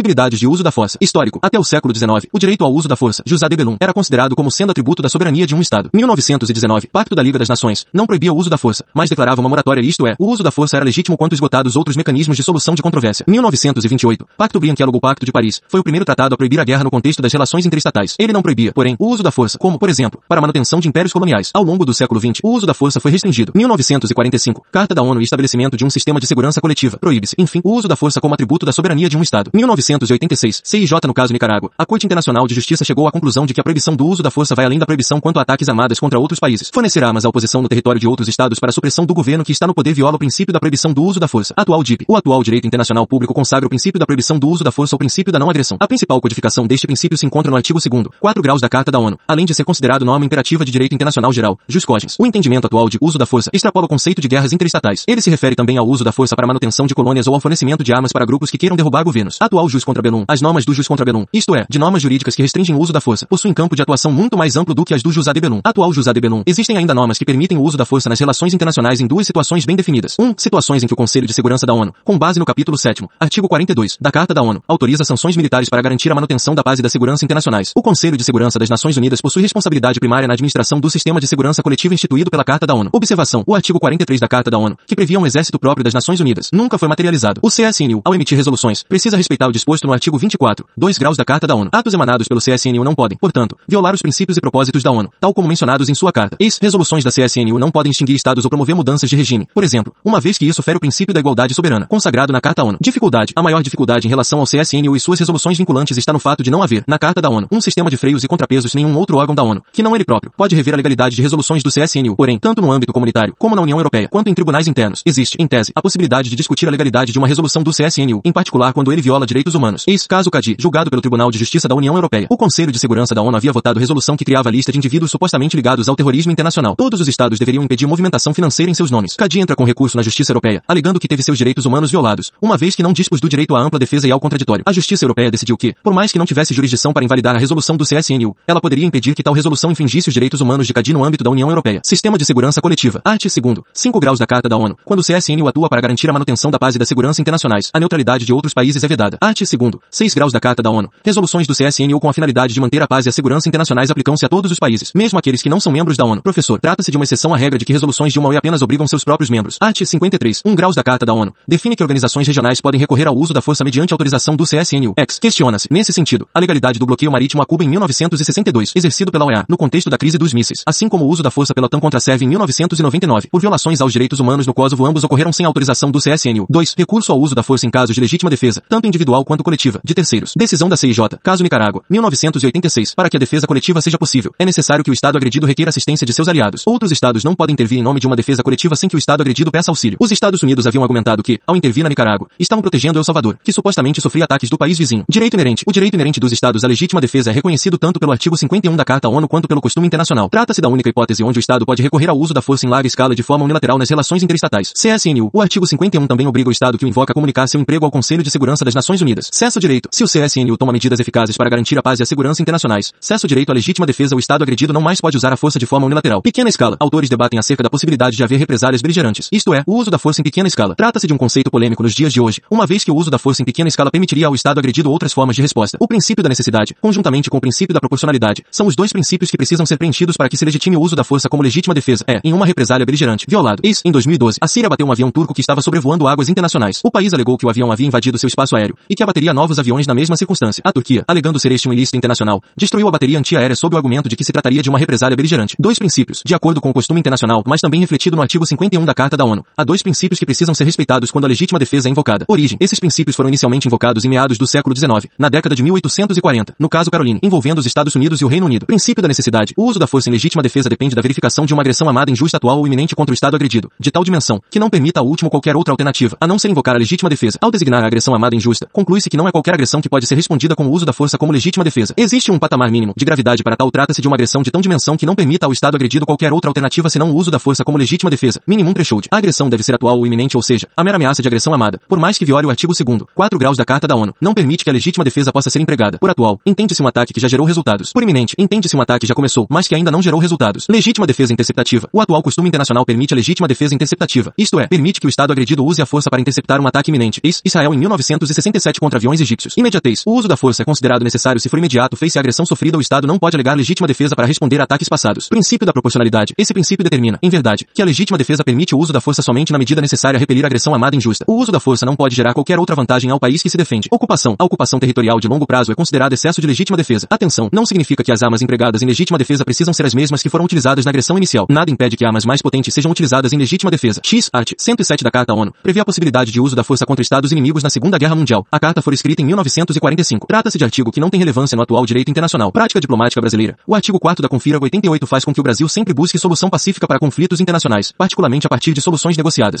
Possibilidades de uso da força. Histórico. Até o século XIX, o direito ao uso da força, jus ad bellum, era considerado como sendo atributo da soberania de um Estado. 1919, Pacto da Liga das Nações, não proibia o uso da força, mas declarava uma moratória isto é, o uso da força era legítimo quanto esgotados outros mecanismos de solução de controvérsia. 1928, Pacto Brianquiálogo Pacto de Paris, foi o primeiro tratado a proibir a guerra no contexto das relações interestatais. Ele não proibia, porém, o uso da força, como, por exemplo, para a manutenção de impérios coloniais. Ao longo do século XX, o uso da força foi restringido. 1945, Carta da ONU e estabelecimento de um sistema de segurança coletiva. Proíbe-se, enfim, o uso da força como atributo da soberania de um Estado. 1986, CIJ no caso Nicarágua. A Corte Internacional de Justiça chegou à conclusão de que a proibição do uso da força vai além da proibição quanto a ataques armadas contra outros países. Fornecer armas à oposição no território de outros estados para a supressão do governo que está no poder viola o princípio da proibição do uso da força. Atual DIP. O atual direito internacional público consagra o princípio da proibição do uso da força ao princípio da não agressão. A principal codificação deste princípio se encontra no artigo 2 4 graus da Carta da ONU, além de ser considerado norma imperativa de direito internacional geral, jus cogens. O entendimento atual de uso da força extrapola o conceito de guerras interestatais. Ele se refere também ao uso da força para manutenção de colônias ou ao fornecimento de armas para grupos que queiram derrubar governos. Atual jus contra Benum. As normas do jus contra Benum, isto é, de normas jurídicas que restringem o uso da força, possuem campo de atuação muito mais amplo do que as do jus ad Benum. Atual jus ad Benum. Existem ainda normas que permitem o uso da força nas relações internacionais em duas situações bem definidas. 1. Um, situações em que o Conselho de Segurança da ONU, com base no capítulo 7 artigo 42 da Carta da ONU, autoriza sanções militares para garantir a manutenção da paz e da segurança internacionais. O Conselho de Segurança das Nações Unidas possui responsabilidade primária na administração do sistema de segurança coletiva instituído pela Carta da ONU. Observação: o artigo 43 da Carta da ONU, que previa um exército próprio das Nações Unidas, nunca foi materializado. O CSNU, ao emitir resoluções, precisa respeitar o disposto no artigo 24, 2 graus da Carta da ONU. Atos emanados pelo CSNU não podem, portanto, violar os princípios e propósitos da ONU, tal como mencionados em sua carta. Ex resoluções da CSNU não podem extinguir estados ou promover mudanças de regime. Por exemplo, uma vez que isso fere o princípio da igualdade soberana, consagrado na Carta ONU. Dificuldade. A maior dificuldade em relação ao CSNU e suas resoluções vinculantes está no fato de não haver, na Carta da ONU, um sistema de freios e contrapesos nenhum outro órgão da ONU, que não ele próprio, pode rever a legalidade de resoluções do CSNU. Porém, tanto no âmbito comunitário, como na União Europeia, quanto em tribunais internos, existe, em tese, a possibilidade de discutir a legalidade de uma resolução do CSNU, em particular quando ele viola direitos humanos. Eis caso Cadi, julgado pelo Tribunal de Justiça da União Europeia. O Conselho de Segurança da ONU havia votado resolução que criava a lista de indivíduos supostamente ligados ao terrorismo internacional. Todos os estados deveriam impedir movimentação financeira em seus nomes. Cadi entra com recurso na Justiça Europeia, alegando que teve seus direitos humanos violados, uma vez que não dispôs do direito à ampla defesa e ao contraditório. A Justiça Europeia decidiu que, por mais que não tivesse jurisdição para invalidar a resolução do CSNU, ela poderia impedir que tal resolução infringisse os direitos humanos de Cadi no âmbito da União Europeia. Sistema de Segurança Coletiva. Art. 2. 5 graus da Carta da ONU. Quando o CSNU atua para garantir a manutenção da paz e da segurança internacionais, a neutralidade de outros países é vedada. Art. 2. 6 graus da Carta da ONU. Resoluções do CSNU com a finalidade de manter a paz e a segurança internacionais aplicam-se a todos os países, mesmo aqueles que não são membros da ONU. Professor, trata-se de uma exceção à regra de que resoluções de uma ONU apenas obrigam seus próprios membros. Art. 53. 1 graus da Carta da ONU. Define que organizações regionais podem recorrer ao uso da força mediante autorização do CSNU. Ex. Questiona-se, nesse sentido, a legalidade do bloqueio marítimo a Cuba em 1962, exercido pela OEA, no contexto da crise dos mísseis, assim como o uso da força pela TAM contra a Sérvia em 1999, por violações aos direitos humanos no Kosovo ambos ocorreram sem autorização do CSNU. 2. Recurso ao uso da força em casos de legítima defesa, tanto individual quanto coletiva, de terceiros. Decisão da CIJ, caso Nicarágua, 1986. Para que a defesa coletiva seja possível, é necessário que o Estado agredido requeira assistência de seus aliados. Outros Estados não podem intervir em nome de uma defesa coletiva sem que o Estado agredido peça auxílio. Os Estados Unidos haviam argumentado que, ao intervir na Nicarágua, estavam protegendo El Salvador, que supostamente sofria ataques do país vizinho. Direito inerente. O direito inerente dos Estados à legítima defesa é reconhecido tanto pelo artigo 51 da Carta ONU quanto pelo costume internacional. Trata-se da única hipótese onde o Estado pode recorrer ao uso da força em larga escala de forma unilateral nas relações interestatais. CSNU. O artigo 51 também obriga o Estado que o invoca a comunicar seu emprego ao Conselho de Segurança das Nações Unidas. Cessa o direito. Se o CSNU toma medidas eficazes para garantir a paz e a segurança internacionais, cessa o direito à legítima defesa o Estado agredido não mais pode usar a força de forma unilateral. Pequena escala. Autores debatem acerca da possibilidade de haver represálias beligerantes. Isto é, o uso da força em pequena escala. Trata-se de um conceito polêmico nos dias de hoje, uma vez que o uso da força em pequena escala permitiria ao Estado agredido outras formas de resposta. O princípio da necessidade, conjuntamente com o princípio da proporcionalidade, são os dois princípios que precisam ser preenchidos para que se legitime o uso da força como legítima defesa. É, em uma represália beligerante, violado. Eis, em 2012, a Síria bateu um avião turco que estava sobrevoando águas internacionais. O país alegou que o avião havia invadido seu espaço aéreo e que abateria novos aviões na mesma circunstância. A Turquia, alegando ser este um ilícito internacional, destruiu a bateria antiaérea sob o argumento de que se trataria de uma represália beligerante. Dois princípios, de acordo com o costume internacional, mas também refletido no artigo 51 da Carta da ONU. Há dois princípios que precisam ser respeitados quando a legítima defesa é invocada. Origem. Esses princípios foram inicialmente invocados em meados do século XIX, na década de 1840, no caso Caroline, envolvendo os Estados Unidos e o Reino Unido. Princípio da necessidade. O uso da força em legítima defesa depende da verificação de uma agressão amada injusta atual ou iminente contra o Estado agredido, de tal dimensão, que não permita ao último qualquer outra alternativa, a não ser invocar a legítima defesa. Ao designar a agressão amada injusta, conclui-se que não é qualquer agressão que pode ser respondida com o uso da força como legítima defesa. Existe um patamar mínimo de gravidade para tal trata-se de uma agressão de tão dimensão que não permita ao Estado agredido qualquer outra alternativa senão o uso da força como legítima defesa. Minimum threshold. A agressão deve ser atual ou iminente ou seja, a mera ameaça de agressão amada, por mais que viole o artigo 2 4 graus da Carta da ONU, não permite que a legítima defesa possa ser empregada. Por atual, entende-se um ataque que já gerou resultados. Por iminente, entende-se um ataque que já começou, mas que ainda não gerou resultados. Legítima defesa interceptativa. O atual costume internacional permite a legítima defesa interceptativa. Isto é, permite que o Estado agredido use a força para interceptar um ataque iminente. Ex Israel em 1967 contra aviões egípcios. Imediatez. O uso da força é considerado necessário se for imediato, fez-se a agressão sofrida o Estado não pode alegar legítima defesa para responder a ataques passados. Princípio da proporcionalidade. Esse princípio determina, em verdade, que a legítima defesa permite o uso da força somente na medida necessária a repelir a agressão amada injusta. O uso da força não pode gerar qualquer outra vantagem ao país que se defende. Ocupação. A ocupação territorial de longo prazo é considerada excesso de legítima defesa. Atenção, não significa que as armas empregadas em legítima defesa precisam ser as mesmas que foram utilizadas na agressão inicial. Nada impede que armas mais potentes sejam utilizadas em legítima defesa. X. Art. 107 da Carta ONU prevê a possibilidade de uso da força contra estados inimigos na Segunda Guerra Mundial. A carta foi escrita em 1945. Trata-se de artigo que não tem relevância no atual direito internacional. Prática diplomática brasileira. O artigo 4 da Confira 88 faz com que o Brasil sempre busque solução pacífica para conflitos internacionais, particularmente a partir de soluções negociadas.